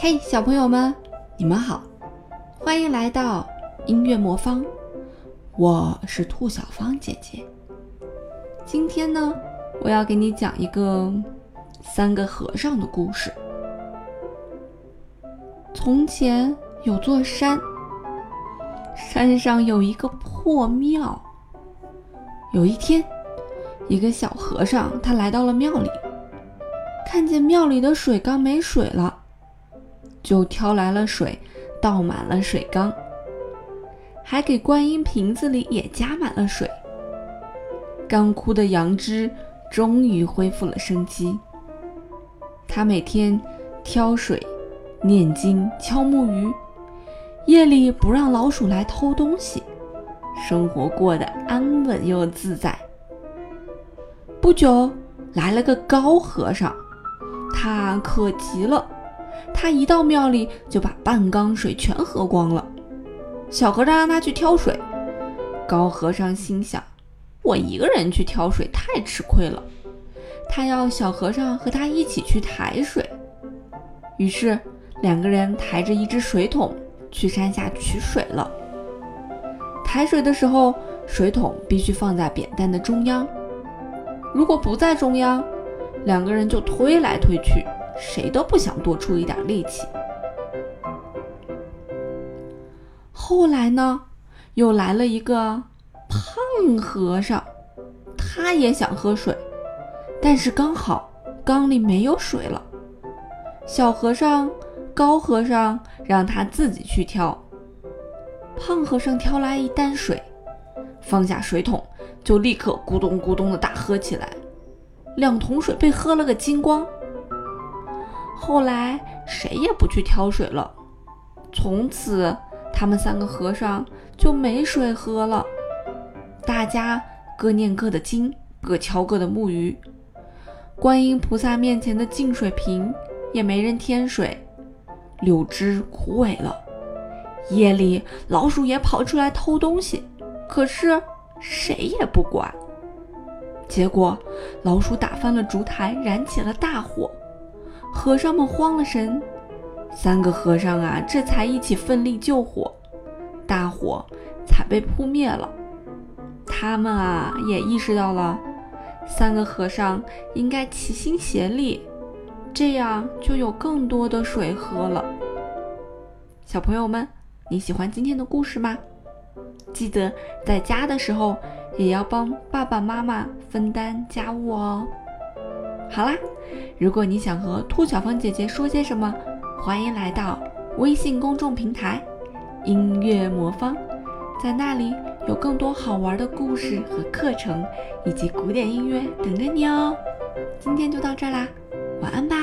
嘿，小朋友们，你们好，欢迎来到音乐魔方，我是兔小芳姐姐。今天呢，我要给你讲一个三个和尚的故事。从前有座山，山上有一个破庙。有一天，一个小和尚他来到了庙里，看见庙里的水缸没水了。就挑来了水，倒满了水缸，还给观音瓶子里也加满了水。干枯的杨枝终于恢复了生机。他每天挑水、念经、敲木鱼，夜里不让老鼠来偷东西，生活过得安稳又自在。不久，来了个高和尚，他可急了。他一到庙里，就把半缸水全喝光了。小和尚让他去挑水，高和尚心想：我一个人去挑水太吃亏了。他要小和尚和他一起去抬水。于是两个人抬着一只水桶去山下取水了。抬水的时候，水桶必须放在扁担的中央。如果不在中央，两个人就推来推去。谁都不想多出一点力气。后来呢，又来了一个胖和尚，他也想喝水，但是刚好缸里没有水了。小和尚、高和尚让他自己去挑。胖和尚挑来一担水，放下水桶，就立刻咕咚咕咚的大喝起来，两桶水被喝了个精光。后来谁也不去挑水了，从此他们三个和尚就没水喝了。大家各念各的经，各敲各的木鱼。观音菩萨面前的净水瓶也没人添水，柳枝枯萎了。夜里老鼠也跑出来偷东西，可是谁也不管。结果老鼠打翻了烛台，燃起了大火。和尚们慌了神，三个和尚啊，这才一起奋力救火，大火才被扑灭了。他们啊，也意识到了，三个和尚应该齐心协力，这样就有更多的水喝了。小朋友们，你喜欢今天的故事吗？记得在家的时候也要帮爸爸妈妈分担家务哦。好啦，如果你想和兔小芳姐姐说些什么，欢迎来到微信公众平台“音乐魔方”，在那里有更多好玩的故事和课程，以及古典音乐等着你哦。今天就到这啦，晚安吧。